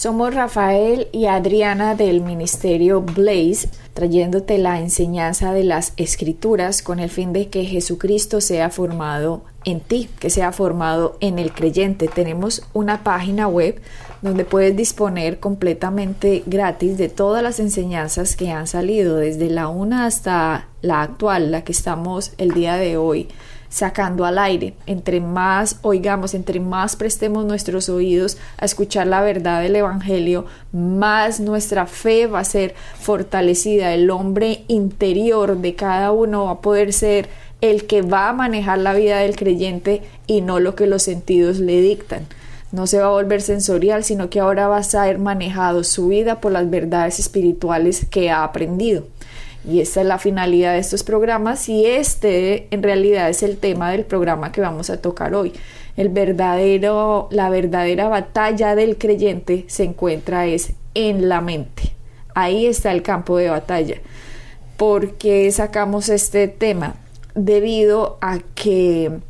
Somos Rafael y Adriana del Ministerio Blaze, trayéndote la enseñanza de las escrituras con el fin de que Jesucristo sea formado en ti, que sea formado en el creyente. Tenemos una página web donde puedes disponer completamente gratis de todas las enseñanzas que han salido, desde la una hasta la actual, la que estamos el día de hoy sacando al aire. Entre más oigamos, entre más prestemos nuestros oídos a escuchar la verdad del Evangelio, más nuestra fe va a ser fortalecida. El hombre interior de cada uno va a poder ser el que va a manejar la vida del creyente y no lo que los sentidos le dictan. No se va a volver sensorial, sino que ahora va a ser manejado su vida por las verdades espirituales que ha aprendido. Y esta es la finalidad de estos programas y este en realidad es el tema del programa que vamos a tocar hoy. El verdadero, la verdadera batalla del creyente se encuentra es en la mente. Ahí está el campo de batalla. ¿Por qué sacamos este tema? Debido a que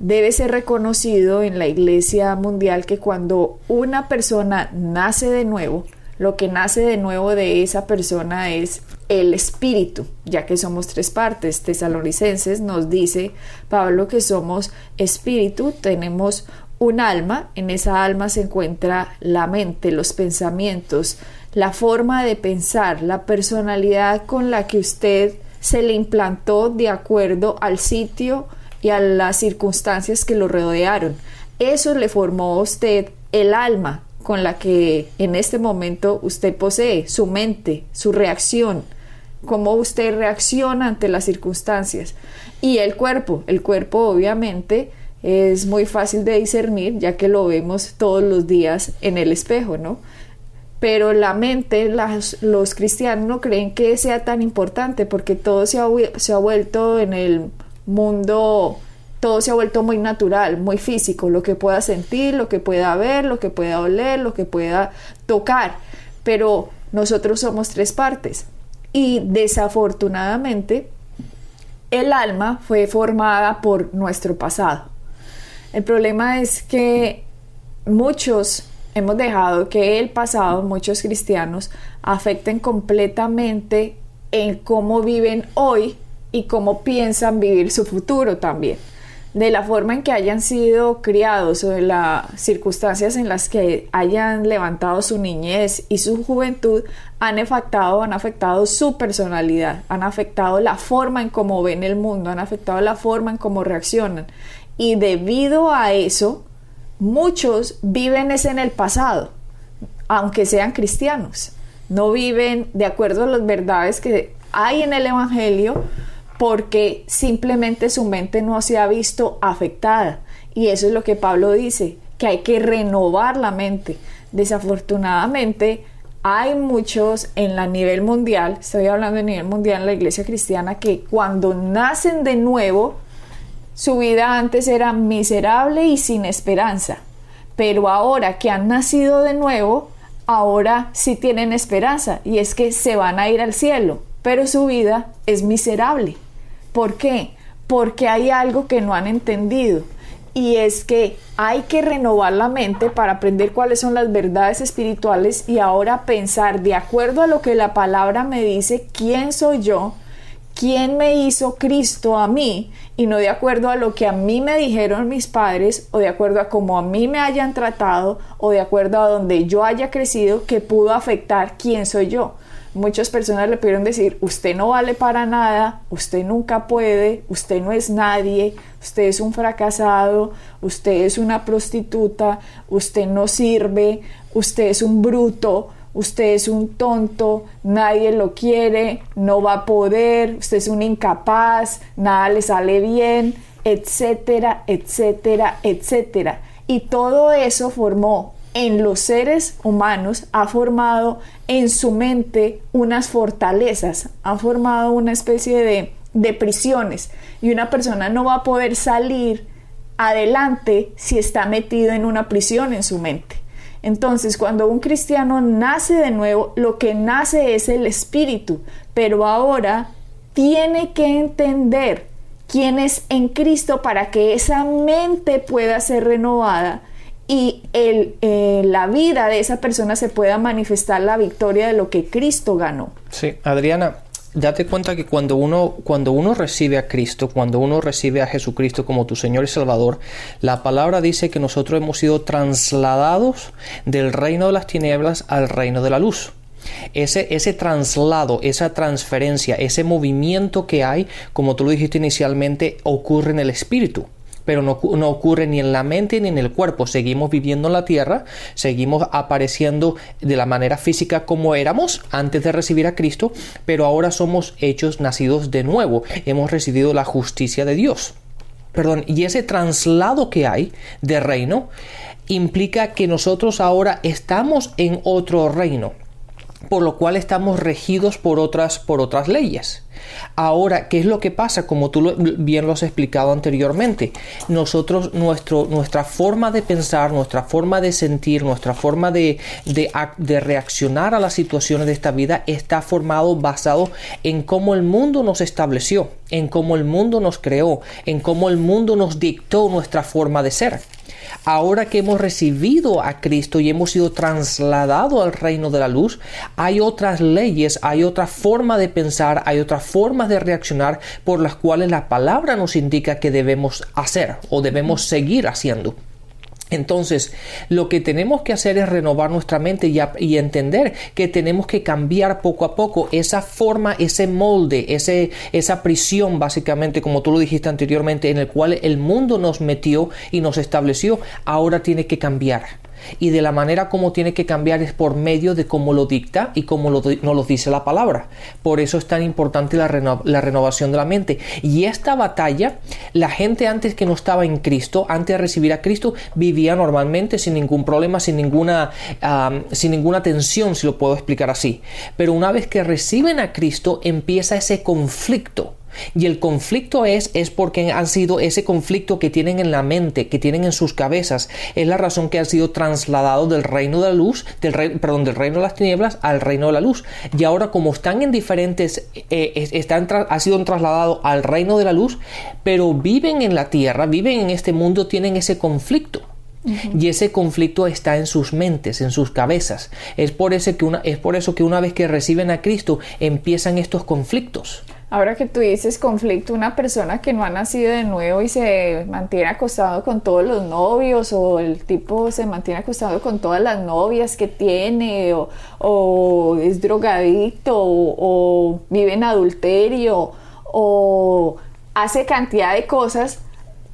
debe ser reconocido en la Iglesia Mundial que cuando una persona nace de nuevo, lo que nace de nuevo de esa persona es el espíritu, ya que somos tres partes. Tesalonicenses nos dice Pablo que somos espíritu, tenemos un alma, en esa alma se encuentra la mente, los pensamientos, la forma de pensar, la personalidad con la que usted se le implantó de acuerdo al sitio y a las circunstancias que lo rodearon. Eso le formó a usted el alma con la que en este momento usted posee, su mente, su reacción, cómo usted reacciona ante las circunstancias. Y el cuerpo, el cuerpo obviamente es muy fácil de discernir ya que lo vemos todos los días en el espejo, ¿no? Pero la mente, los cristianos no creen que sea tan importante porque todo se ha, se ha vuelto en el mundo, todo se ha vuelto muy natural, muy físico, lo que pueda sentir, lo que pueda ver, lo que pueda oler, lo que pueda tocar. Pero nosotros somos tres partes, y desafortunadamente el alma fue formada por nuestro pasado. El problema es que muchos hemos dejado que el pasado, muchos cristianos, afecten completamente en cómo viven hoy y cómo piensan vivir su futuro también de la forma en que hayan sido criados o de las circunstancias en las que hayan levantado su niñez y su juventud han afectado, han afectado su personalidad, han afectado la forma en cómo ven el mundo, han afectado la forma en cómo reaccionan. Y debido a eso, muchos viven es en el pasado, aunque sean cristianos. No viven de acuerdo a las verdades que hay en el Evangelio, porque simplemente su mente no se ha visto afectada. Y eso es lo que Pablo dice, que hay que renovar la mente. Desafortunadamente, hay muchos en la nivel mundial, estoy hablando a nivel mundial en la iglesia cristiana, que cuando nacen de nuevo, su vida antes era miserable y sin esperanza. Pero ahora que han nacido de nuevo, ahora sí tienen esperanza y es que se van a ir al cielo, pero su vida es miserable. ¿Por qué? Porque hay algo que no han entendido y es que hay que renovar la mente para aprender cuáles son las verdades espirituales y ahora pensar de acuerdo a lo que la palabra me dice, quién soy yo, quién me hizo Cristo a mí y no de acuerdo a lo que a mí me dijeron mis padres o de acuerdo a cómo a mí me hayan tratado o de acuerdo a donde yo haya crecido que pudo afectar quién soy yo. Muchas personas le pudieron decir, usted no vale para nada, usted nunca puede, usted no es nadie, usted es un fracasado, usted es una prostituta, usted no sirve, usted es un bruto, usted es un tonto, nadie lo quiere, no va a poder, usted es un incapaz, nada le sale bien, etcétera, etcétera, etcétera. Y todo eso formó en los seres humanos ha formado en su mente unas fortalezas, ha formado una especie de, de prisiones y una persona no va a poder salir adelante si está metido en una prisión en su mente. Entonces, cuando un cristiano nace de nuevo, lo que nace es el espíritu, pero ahora tiene que entender quién es en Cristo para que esa mente pueda ser renovada y eh, la vida de esa persona se pueda manifestar la victoria de lo que Cristo ganó. Sí, Adriana, date cuenta que cuando uno, cuando uno recibe a Cristo, cuando uno recibe a Jesucristo como tu Señor y Salvador, la palabra dice que nosotros hemos sido trasladados del reino de las tinieblas al reino de la luz. Ese, ese traslado, esa transferencia, ese movimiento que hay, como tú lo dijiste inicialmente, ocurre en el espíritu pero no, ocurre ni en la mente ni en el cuerpo. Seguimos viviendo en la tierra, seguimos apareciendo de la manera física como éramos antes de recibir a Cristo, pero ahora somos hechos nacidos de nuevo. Hemos recibido la justicia de Dios. Perdón, y ese traslado que hay de reino implica que nosotros ahora estamos en otro reino por lo cual estamos regidos por otras, por otras leyes. Ahora, ¿qué es lo que pasa? Como tú bien lo has explicado anteriormente, nosotros, nuestro, nuestra forma de pensar, nuestra forma de sentir, nuestra forma de, de, de reaccionar a las situaciones de esta vida está formado basado en cómo el mundo nos estableció, en cómo el mundo nos creó, en cómo el mundo nos dictó nuestra forma de ser. Ahora que hemos recibido a Cristo y hemos sido trasladados al reino de la luz, hay otras leyes, hay otra forma de pensar, hay otras formas de reaccionar por las cuales la palabra nos indica que debemos hacer o debemos seguir haciendo. Entonces, lo que tenemos que hacer es renovar nuestra mente y, entender que tenemos que cambiar poco a poco esa forma, ese molde, ese, esa prisión, básicamente, como tú lo dijiste anteriormente, en el cual el mundo nos metió y nos estableció, ahora tiene que cambiar y de la manera como tiene que cambiar es por medio de cómo lo dicta y cómo lo, nos lo dice la palabra. Por eso es tan importante la, renovación de la mente. Y esta batalla, la gente antes que no estaba en Cristo, antes de recibir a Cristo, vivía normalmente sin ningún problema, sin ninguna, sin ninguna tensión, si lo puedo explicar así. Pero una vez que reciben a Cristo, empieza ese conflicto y el conflicto es, es porque han sido ese conflicto que tienen en la mente, que tienen en sus cabezas, es la razón que han sido trasladados del reino de la luz, del perdón, del reino de las tinieblas al reino de la luz. Y ahora como están en diferentes, eh, están han sido trasladados al reino de la luz, pero viven en la tierra, viven en este mundo, tienen ese conflicto. Y ese conflicto está en sus mentes, en sus cabezas. Es por, eso que una, es por eso que una vez que reciben a Cristo empiezan estos conflictos. Ahora que tú dices conflicto, una persona que no ha nacido de nuevo y se mantiene acostado con todos los novios o el tipo se mantiene acostado con todas las novias que tiene o, es drogadicto o, vive en adulterio o hace cantidad de cosas,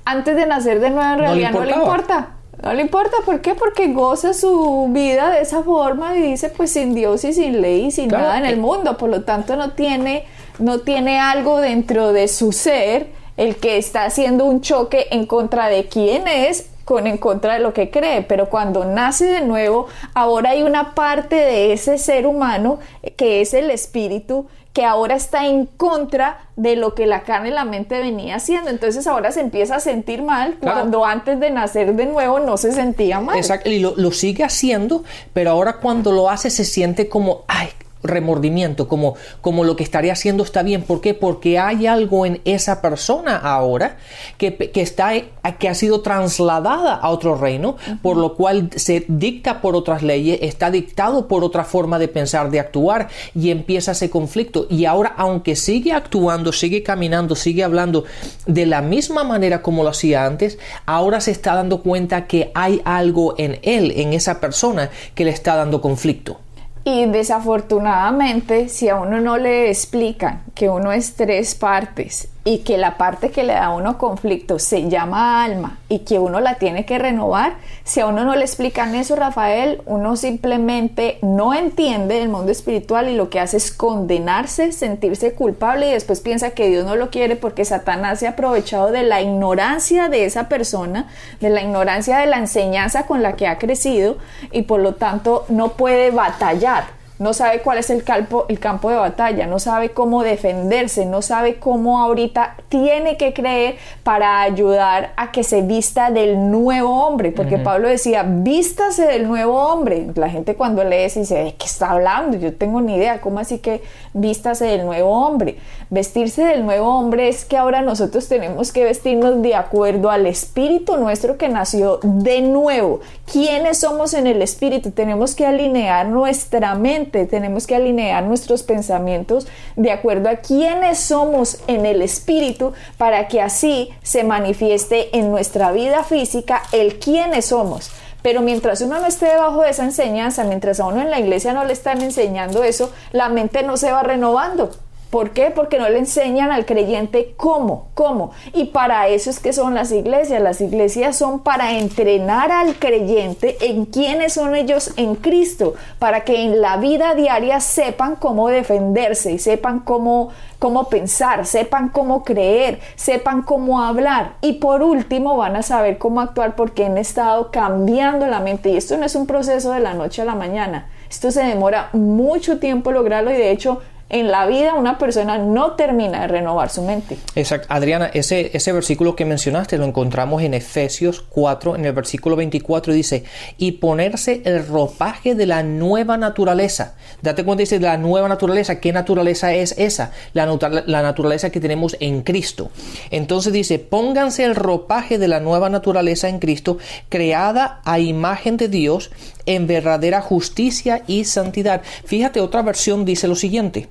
antes de nacer de nuevo en realidad no le importa. No le importa, ¿por qué? Porque goza su vida de esa forma y dice pues sin Dios y sin ley y sin nada en el mundo, por lo tanto no tiene no tiene algo dentro de su ser el que está haciendo un choque en contra de quién es con en contra de lo que cree, pero cuando nace de nuevo, ahora hay una parte de ese ser humano que es el espíritu que ahora está en contra de lo que la carne y la mente venía haciendo. Entonces ahora se empieza a sentir mal cuando antes de nacer de nuevo no se sentía mal. Exacto, y lo, lo, sigue haciendo, pero ahora cuando lo hace se siente como, ay, remordimiento, como, como lo que estaría haciendo está bien. ¿Por qué? Porque hay algo en esa persona ahora que, que, está, que ha sido trasladada a otro reino, por lo cual se dicta por otras leyes, está dictado por otra forma de pensar, de actuar, y empieza ese conflicto. Y ahora, aunque sigue actuando, sigue caminando, sigue hablando de la misma manera como lo hacía antes, ahora se está dando cuenta que hay algo en él, en esa persona, que le está dando conflicto. Y desafortunadamente, si a uno no le explican que uno es tres partes y que la parte que le da a uno conflicto se llama alma y que uno la tiene que renovar, si a uno no le explican eso, Rafael, uno simplemente no entiende el mundo espiritual y lo que hace es condenarse, sentirse culpable y después piensa que Dios no lo quiere porque Satanás se ha aprovechado de la ignorancia de esa persona, de la ignorancia de la enseñanza con la que ha crecido y por lo tanto no puede batallar no sabe cuál es el campo, el campo de batalla, no sabe cómo defenderse, no sabe cómo ahorita tiene que creer para ayudar a que se vista del nuevo hombre, porque Pablo decía, vístase del nuevo hombre. La gente cuando lee eso dice, ¿de qué está hablando? Yo tengo ni idea, ¿cómo así que vístase del nuevo hombre? Vestirse del nuevo hombre es que ahora nosotros tenemos que vestirnos de acuerdo al espíritu nuestro que nació de nuevo. ¿Quiénes somos en el espíritu? Tenemos que alinear nuestra mente tenemos que alinear nuestros pensamientos de acuerdo a quiénes somos en el espíritu para que así se manifieste en nuestra vida física el quiénes somos. Pero mientras uno no esté debajo de esa enseñanza, mientras a uno en la iglesia no le están enseñando eso, la mente no se va renovando. ¿Por qué? Porque no le enseñan al creyente cómo, cómo. Y para eso es que son las iglesias. Las iglesias son para entrenar al creyente en quiénes son ellos en Cristo, para que en la vida diaria sepan cómo defenderse y sepan cómo, cómo pensar, sepan cómo creer, sepan cómo hablar. Y por último van a saber cómo actuar porque han estado cambiando la mente. Y esto no es un proceso de la noche a la mañana. Esto se demora mucho tiempo lograrlo y de hecho en la vida una persona no termina de renovar su mente. Exacto. Adriana, ese, ese versículo que mencionaste lo encontramos en Efesios 4, en el versículo 24, dice, y ponerse el ropaje de la nueva naturaleza. Date cuenta, dice, la nueva naturaleza. ¿Qué naturaleza es esa? La, la naturaleza que tenemos en Cristo. Entonces dice, pónganse el ropaje de la nueva naturaleza en Cristo, creada a imagen de Dios en verdadera justicia y santidad. Fíjate, otra versión dice lo siguiente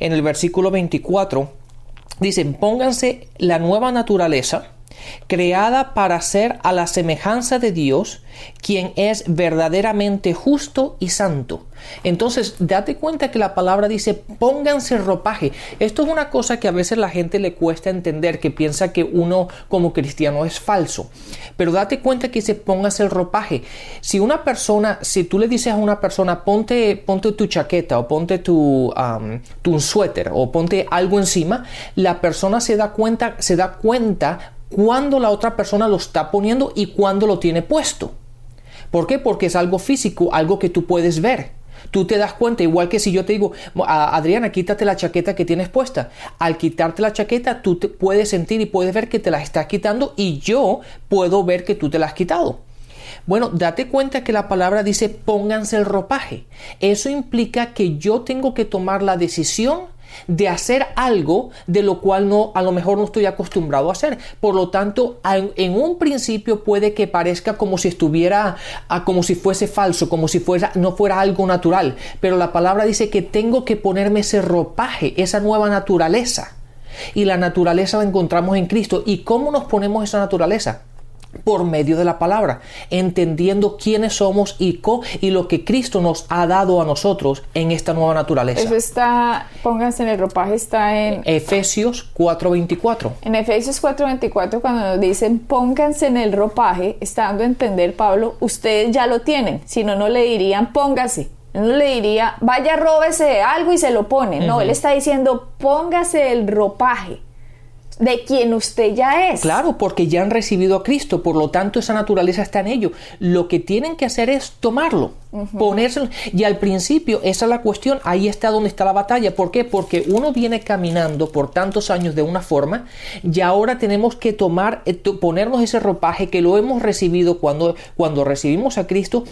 en el versículo 24, dicen, pónganse la nueva naturaleza creada para ser a la semejanza de Dios, quien es verdaderamente justo y santo. Entonces, date cuenta que la palabra dice, pónganse ropaje. Esto es una cosa que a veces la gente le cuesta entender, que piensa que uno como cristiano es falso. Pero date cuenta que dice, pónganse el ropaje. Si una persona, si tú le dices a una persona, ponte, ponte tu chaqueta o ponte tu, tu suéter o ponte algo encima, la persona se da cuenta, se da cuenta cuando la otra persona lo está poniendo y cuando lo tiene puesto. ¿Por qué? Porque es algo físico, algo que tú puedes ver. Tú te das cuenta, igual que si yo te digo, Adriana, quítate la chaqueta que tienes puesta. Al quitarte la chaqueta, tú te puedes sentir y puedes ver que te la estás quitando y yo puedo ver que tú te la has quitado. Bueno, date cuenta que la palabra dice pónganse el ropaje. Eso implica que yo tengo que tomar la decisión de hacer algo de lo cual no a lo mejor no estoy acostumbrado a hacer. Por lo tanto, en un principio puede que parezca como si estuviera como si fuese falso, como si fuera no fuera algo natural, pero la palabra dice que tengo que ponerme ese ropaje, esa nueva naturaleza. Y la naturaleza la encontramos en Cristo. ¿Y cómo nos ponemos esa naturaleza? Por medio de la palabra, entendiendo quiénes somos y, y lo que Cristo nos ha dado a nosotros en esta nueva naturaleza. Eso está, pónganse en el ropaje, está en Efesios 4:24. En Efesios 4:24 cuando nos dicen pónganse en el ropaje, está dando a entender Pablo, ustedes ya lo tienen, si no, no le dirían póngase. No le diría, vaya, róbese algo y se lo pone. No, él está diciendo, póngase el ropaje de quien usted ya es. Claro, porque ya han recibido a Cristo, por lo tanto esa naturaleza está en ellos. Lo que tienen que hacer es tomarlo, ponérselo. Y al principio, esa es la cuestión, ahí está donde está la batalla. ¿Por qué? Porque uno viene caminando por tantos años de una forma y ahora tenemos que tomar, eh, ponernos ese ropaje que lo hemos recibido cuando, cuando recibimos a Cristo,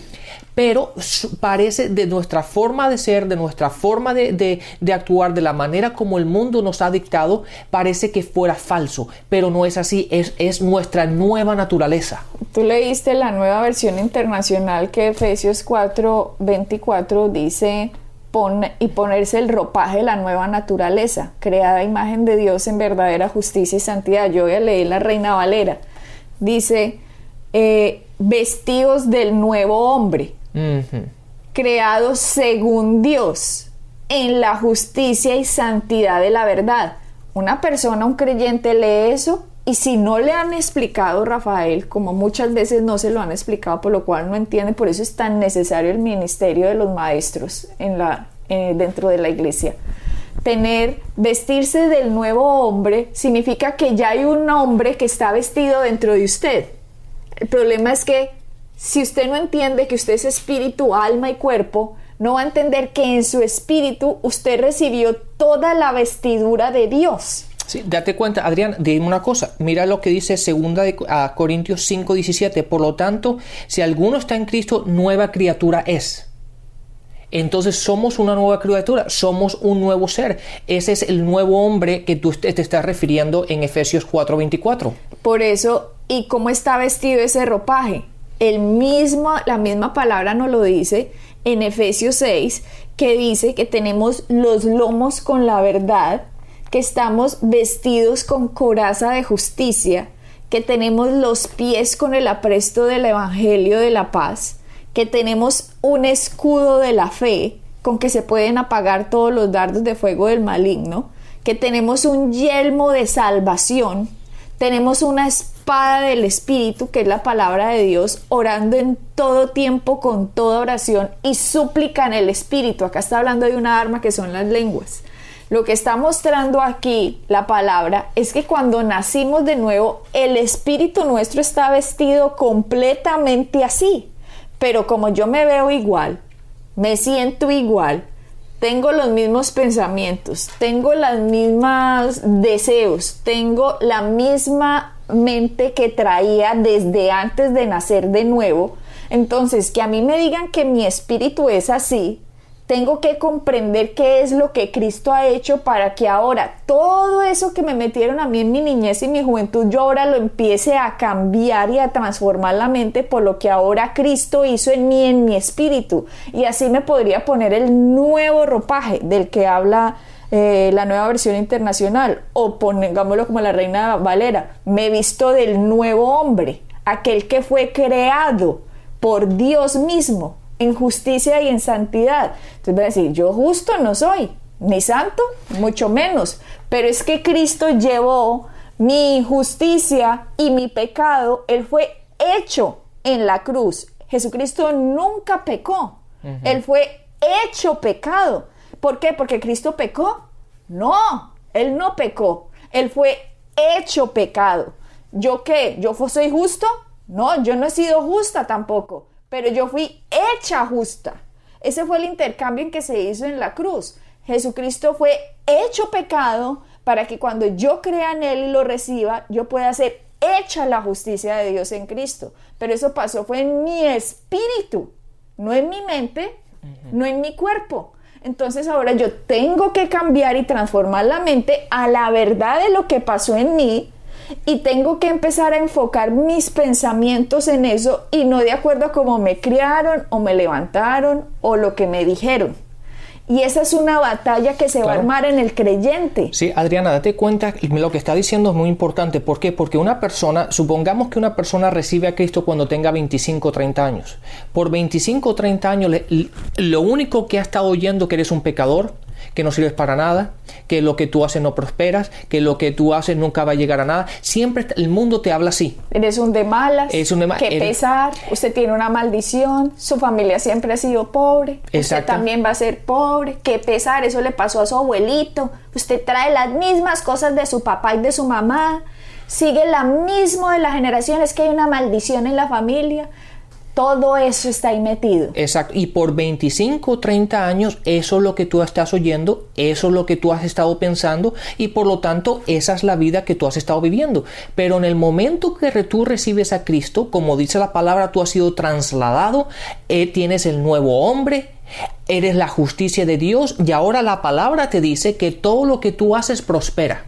pero parece de nuestra forma de ser, de nuestra forma de, de actuar, de la manera como el mundo nos ha dictado, parece que fuera falso, pero no es así, es, es nuestra nueva naturaleza. Tú leíste la nueva versión internacional que Efesios 4, 24 dice y ponerse el ropaje de la nueva naturaleza, creada imagen de Dios en verdadera justicia y santidad. Yo voy a leer la Reina Valera. Dice, eh, vestidos del nuevo hombre, creados según Dios, en la justicia y santidad de la verdad una persona, un creyente lee eso y si no le han explicado, Rafael, como muchas veces no se lo han explicado, por lo cual no entiende, por eso es tan necesario el ministerio de los maestros en la, eh, dentro de la iglesia. Tener, vestirse del nuevo hombre significa que ya hay un hombre que está vestido dentro de usted. El problema es que si usted no entiende que usted es espíritu, alma y cuerpo, no va a entender que en su espíritu usted recibió toda la vestidura de Dios. Sí, date cuenta, Adrián, dime una cosa. Mira lo que dice segunda de a Corintios 5, 17. Por lo tanto, si alguno está en Cristo, nueva criatura es. Entonces somos una nueva criatura, somos un nuevo ser. Ese es el nuevo hombre que tú te estás refiriendo en Efesios 4:24. Por eso, ¿y cómo está vestido ese ropaje? El mismo, la misma palabra nos lo dice en Efesios 6, que dice que tenemos los lomos con la verdad que estamos vestidos con coraza de justicia, que tenemos los pies con el apresto del Evangelio de la paz, que tenemos un escudo de la fe con que se pueden apagar todos los dardos de fuego del maligno, que tenemos un yelmo de salvación, tenemos una espada del Espíritu, que es la palabra de Dios, orando en todo tiempo con toda oración y súplica en el Espíritu. Acá está hablando de una arma que son las lenguas. Lo que está mostrando aquí la palabra es que cuando nacimos de nuevo, el espíritu nuestro está vestido completamente así. Pero como yo me veo igual, me siento igual, tengo los mismos pensamientos, tengo los mismos deseos, tengo la misma mente que traía desde antes de nacer de nuevo, entonces que a mí me digan que mi espíritu es así, tengo que comprender qué es lo que Cristo ha hecho para que ahora todo eso que me metieron a mí en mi niñez y mi juventud, yo ahora lo empiece a cambiar y a transformar la mente por lo que ahora Cristo hizo en mí, en mi espíritu. Y así me podría poner el nuevo ropaje del que habla eh, la nueva versión internacional, o pongámoslo como la reina Valera, me visto del nuevo hombre, aquel que fue creado por Dios mismo en justicia y en santidad. Entonces voy a decir, yo justo no soy, ni santo, mucho menos, pero es que Cristo llevó mi justicia y mi pecado, Él fue hecho en la cruz. Jesucristo nunca pecó, Él fue hecho pecado. ¿Por qué? Porque Cristo pecó. No, Él no pecó, Él fue hecho pecado. ¿Yo qué? ¿Yo soy justo? No, yo no he sido justa tampoco pero yo fui hecha justa. Ese fue el intercambio en que se hizo en la cruz. Jesucristo fue hecho pecado para que cuando yo crea en Él y lo reciba, yo pueda ser hecha la justicia de Dios en Cristo. Pero eso pasó fue en mi espíritu, no en mi mente, no en mi cuerpo. Entonces ahora yo tengo que cambiar y transformar la mente a la verdad de lo que pasó en mí y tengo que empezar a enfocar mis pensamientos en eso y no de acuerdo a cómo me criaron o me levantaron o lo que me dijeron. Y esa es una batalla que se va a armar en el creyente. Sí, Adriana, date cuenta, lo que está diciendo es muy importante. ¿Por qué? Porque una persona, supongamos que una persona recibe a Cristo cuando tenga 25 o 30 años. Por 25 o 30 años, lo único que ha estado oyendo que eres un pecador, que no sirves para nada, que lo que tú haces no prosperas, que lo que tú haces nunca va a llegar a nada. Siempre el mundo te habla así. Eres un de malas. Es un de. Que pesar. Usted tiene una maldición. Su familia siempre ha sido pobre. Usted también va a ser pobre. Que pesar. Eso le pasó a su abuelito. Usted trae las mismas cosas de su papá y de su mamá. Sigue la misma de la generación. Es que hay una maldición en la familia. Todo eso está ahí metido. Exacto. Y por 25 o 30 años, eso es lo que tú estás oyendo, eso es lo que tú has estado pensando y por lo tanto esa es la vida que tú has estado viviendo. Pero en el momento que tú recibes a Cristo, como dice la palabra, tú has sido trasladado, eh, tienes el nuevo hombre, eres la justicia de Dios y ahora la palabra te dice que todo lo que tú haces prospera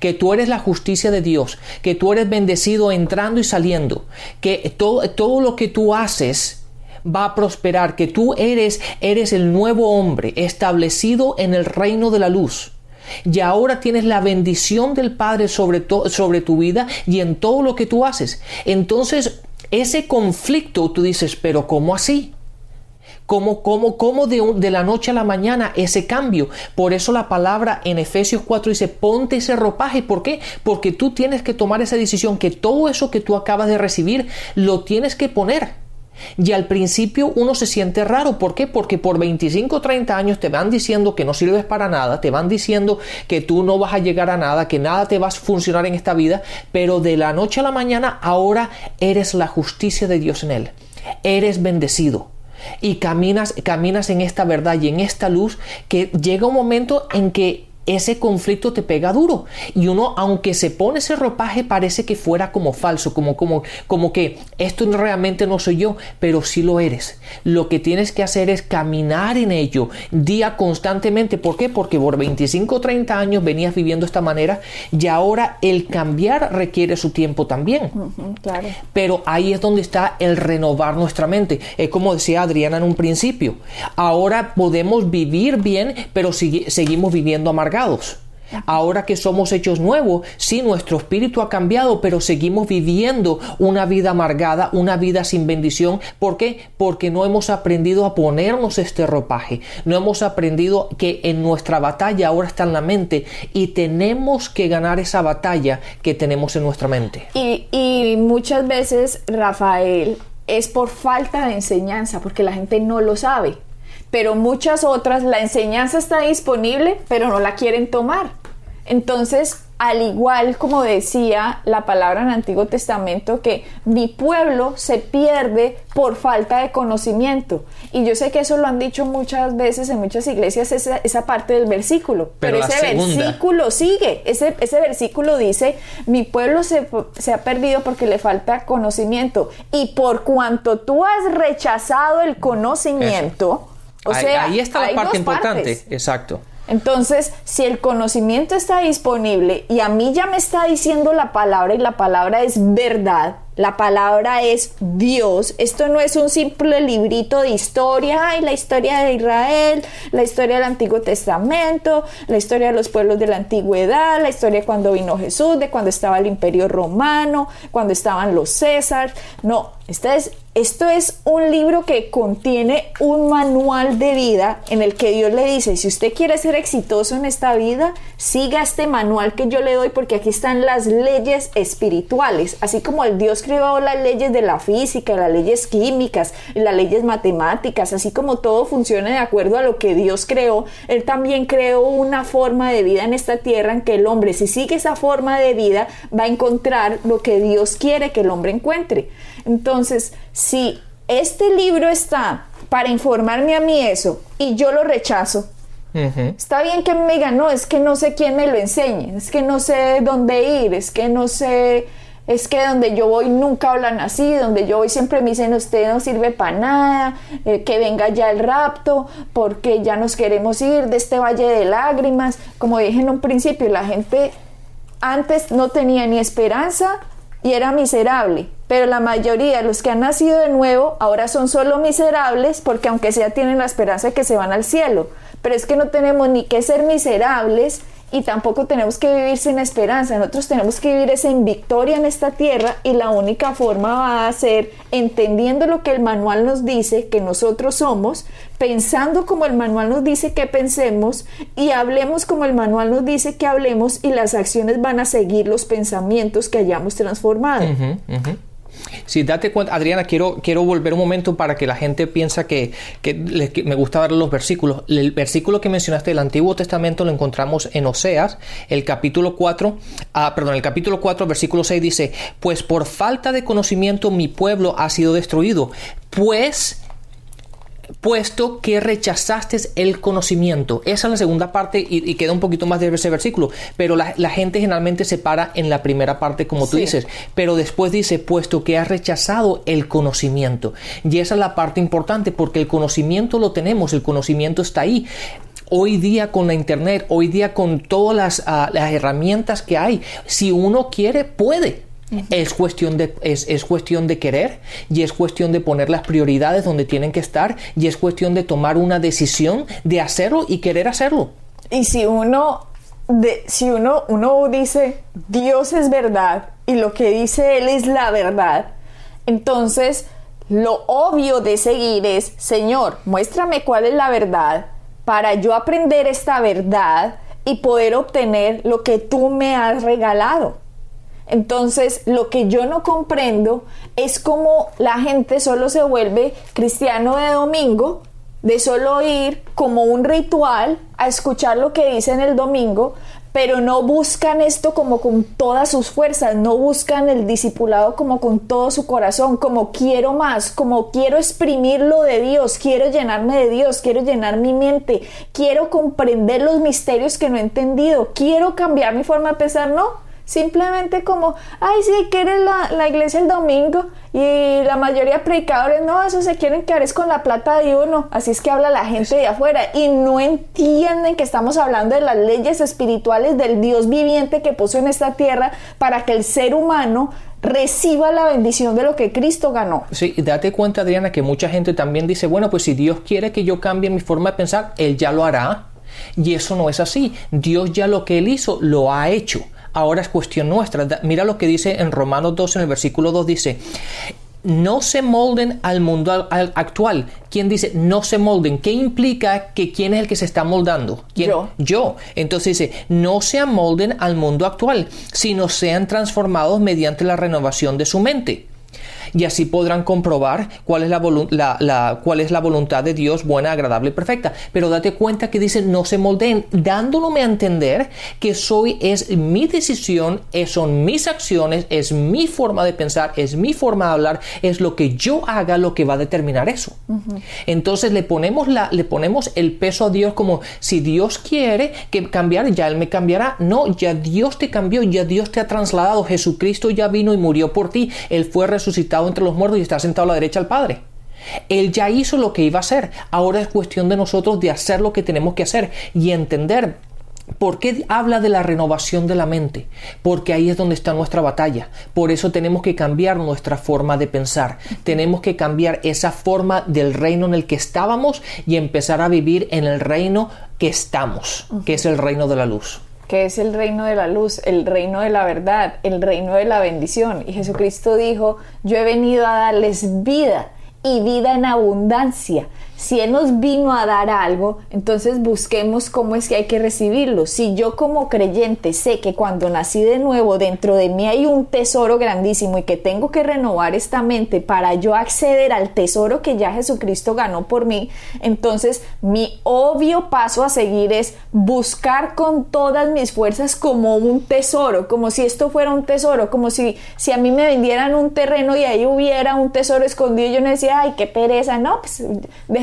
que tú eres la justicia de Dios, que tú eres bendecido entrando y saliendo, que todo, todo lo que tú haces va a prosperar, que tú eres, eres el nuevo hombre establecido en el reino de la luz. Y ahora tienes la bendición del Padre sobre, sobre tu vida y en todo lo que tú haces. Entonces, ese conflicto tú dices, pero ¿cómo así? ¿Cómo, cómo, cómo de, de, la noche a la mañana ese cambio? Por eso la palabra en Efesios 4 dice, ponte ese ropaje. ¿Por qué? Porque tú tienes que tomar esa decisión, que todo eso que tú acabas de recibir lo tienes que poner. Y al principio uno se siente raro. ¿Por qué? Porque por 25 o 30 años te van diciendo que no sirves para nada, te van diciendo que tú no vas a llegar a nada, que nada te va a funcionar en esta vida, pero de la noche a la mañana ahora eres la justicia de Dios en él. Eres bendecido. Y caminas, caminas en esta verdad y en esta luz que llega un momento en que ese conflicto te pega duro. Y uno aunque se pone ese ropaje parece que fuera como falso como como como que esto realmente no soy yo pero sí lo eres. Lo que tienes que hacer es caminar en ello día constantemente. ¿por qué? porque por 25 o 30 años venías viviendo de esta manera y ahora el cambiar requiere su tiempo también. Claro. pero ahí es donde está el renovar nuestra mente. Es como decía Adriana en un principio. Ahora podemos vivir bien pero seguimos viviendo amargados Ahora que somos hechos nuevos, sí, nuestro espíritu ha cambiado, pero seguimos viviendo una vida amargada, una vida sin bendición. ¿Por qué? Porque no hemos aprendido a ponernos este ropaje. No hemos aprendido que en nuestra batalla ahora está en la mente y tenemos que ganar esa batalla que tenemos en nuestra mente. Y, y muchas veces, Rafael, es por falta de enseñanza, porque la gente no lo sabe pero muchas otras la enseñanza está disponible, pero no la quieren tomar. Entonces, al igual como decía la palabra en el Antiguo Testamento, que mi pueblo se pierde por falta de conocimiento. Y yo sé que eso lo han dicho muchas veces en muchas iglesias, esa, parte del versículo. Pero, ese versículo sigue. Ese, ese versículo dice, mi pueblo se, se ha perdido porque le falta conocimiento. Y por cuanto tú has rechazado el conocimiento, o sea, ahí está la parte importante, exacto. Entonces, si el conocimiento está disponible y a mí ya me está diciendo la palabra y la palabra es verdad, la palabra es Dios. Esto no es un simple librito de historia, ay, la historia de Israel, la historia del Antiguo Testamento, la historia de los pueblos de la antigüedad, la historia cuando vino Jesús, de cuando estaba el Imperio Romano, cuando estaban los César. No, esta es esto es un libro que contiene un manual de vida en el que Dios le dice, si usted quiere ser exitoso en esta vida, siga este manual que yo le doy porque aquí están las leyes espirituales, así como el Dios creó las leyes de la física, las leyes químicas, las leyes matemáticas, así como todo funciona de acuerdo a lo que Dios creó, Él también creó una forma de vida en esta tierra en que el hombre, si sigue esa forma de vida, va a encontrar lo que Dios quiere que el hombre encuentre. Entonces, si este libro está para informarme a mí eso y yo lo rechazo, está bien que me digan, no, es que no sé quién me lo enseñe, es que no sé dónde ir, es que no sé, es que donde yo voy nunca hablan así, donde yo voy siempre me dicen, usted no sirve para nada, eh, que venga ya el rapto, porque ya nos queremos ir de este valle de lágrimas. Como dije en un principio, la gente antes no tenía ni esperanza y era miserable pero la mayoría de los que han nacido de nuevo ahora son solo miserables porque aunque sea tienen la esperanza de que se van al cielo. Pero es que no tenemos ni que ser miserables y tampoco tenemos que vivir sin esperanza. Nosotros tenemos que vivir esa en victoria en esta tierra y la única forma va a ser entendiendo lo que el manual nos dice que nosotros somos, pensando como el manual nos dice que pensemos y hablemos como el manual nos dice que hablemos y las acciones van a seguir los pensamientos que hayamos transformado. Si date cuenta, Adriana, quiero, quiero volver un momento para que la gente piensa que, me gusta dar los versículos. El versículo que mencionaste del Antiguo Testamento lo encontramos en Oseas, el capítulo 4, ah, perdón, el capítulo 4, versículo 6 dice, pues por falta de conocimiento mi pueblo ha sido destruido, pues puesto que rechazaste el conocimiento. Esa es la segunda parte y, queda un poquito más de ese versículo, pero la, gente generalmente se para en la primera parte como tú dices, pero después dice, puesto que has rechazado el conocimiento. Y esa es la parte importante porque el conocimiento lo tenemos, el conocimiento está ahí hoy día con la internet, hoy día con todas las, ah, las, herramientas que hay, si uno quiere, puede. Es cuestión, de, es, es, cuestión de querer y es cuestión de poner las prioridades donde tienen que estar y es cuestión de tomar una decisión de hacerlo y querer hacerlo. Y si uno, de, si uno, uno dice Dios es verdad y lo que dice Él es la verdad, entonces lo obvio de seguir es, Señor, muéstrame cuál es la verdad para yo aprender esta verdad y poder obtener lo que tú me has regalado. Entonces, lo que yo no comprendo es cómo la gente solo se vuelve cristiano de domingo, de solo ir como un ritual a escuchar lo que dicen el domingo, pero no buscan esto como con todas sus fuerzas, no buscan el discipulado como con todo su corazón, como quiero más, como quiero exprimir lo de Dios, quiero llenarme de Dios, quiero llenar mi mente, quiero comprender los misterios que no he entendido, quiero cambiar mi forma de pensar, no Simplemente como, ay, sí, que eres la, la, iglesia el domingo y la mayoría de predicadores, no, eso se quieren quedar es con la plata de uno. Así es que habla la gente de afuera y no entienden que estamos hablando de las leyes espirituales del Dios viviente que puso en esta tierra para que el ser humano reciba la bendición de lo que Cristo ganó. Sí, date cuenta, Adriana, que mucha gente también dice, bueno, pues si Dios quiere que yo cambie mi forma de pensar, Él ya lo hará. Y eso no es así. Dios ya lo que Él hizo, lo ha hecho ahora es cuestión nuestra. Mira lo que dice en Romanos 2, en el versículo 2, dice, no se molden al mundo actual. ¿Quién dice no se molden? ¿Qué implica que quién es el que se está moldando? Yo. Yo. Entonces dice, no se amolden al mundo actual, sino sean transformados mediante la renovación de su mente y así podrán comprobar cuál es la, cuál es la voluntad de Dios buena, agradable y perfecta. Pero date cuenta que dice no se moldeen, dándome a entender que soy es mi decisión, son mis acciones, es mi forma de pensar, es mi forma de hablar, es lo que yo haga lo que va a determinar eso. Entonces le ponemos, la, le ponemos el peso a Dios como si Dios quiere que cambiar, ya Él me cambiará. No, ya Dios te cambió, ya Dios te ha trasladado, Jesucristo ya vino y murió por ti, Él fue resucitado entre los muertos y está sentado a la derecha del Padre. Él ya hizo lo que iba a hacer. Ahora es cuestión de nosotros de hacer lo que tenemos que hacer y entender ¿Por qué habla de la renovación de la mente? Porque ahí es donde está nuestra batalla. Por eso tenemos que cambiar nuestra forma de pensar. Tenemos que cambiar esa forma del reino en el que estábamos y empezar a vivir en el reino que estamos, que es el reino de la luz que es el reino de la luz, el reino de la verdad, el reino de la bendición. Y Jesucristo dijo, yo he venido a darles vida y vida en abundancia. Si Él nos vino a dar algo, entonces busquemos cómo es que hay que recibirlo. Si yo como creyente sé que cuando nací de nuevo dentro de mí hay un tesoro grandísimo y que tengo que renovar esta mente para yo acceder al tesoro que ya Jesucristo ganó por mí, entonces mi obvio paso a seguir es buscar con todas mis fuerzas como un tesoro, como si esto fuera un tesoro, como si, si a mí me vendieran un terreno y ahí hubiera un tesoro escondido yo no decía, ay, qué pereza, no, pues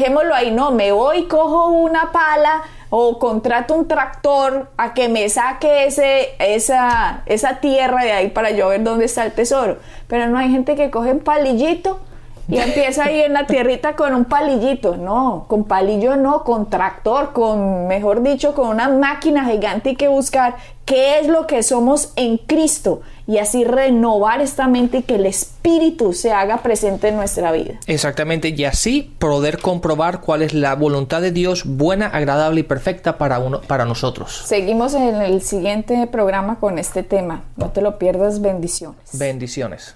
dejémoslo ahí, no, me voy, cojo una pala o contrato un tractor a que me saque ese, esa, esa tierra de ahí para yo ver dónde está el tesoro. Pero no hay gente que coge un palillito y empieza ahí en la tierrita con un palillito. No, con palillo no, con tractor, con, mejor dicho, con una máquina gigante hay que buscar qué es lo que somos en Cristo y así renovar esta mente y que el Espíritu se haga presente en nuestra vida. Exactamente, y así poder comprobar cuál es la voluntad de Dios buena, agradable y perfecta para, uno, para nosotros. Seguimos en el siguiente programa con este tema. No te lo pierdas, bendiciones. Bendiciones.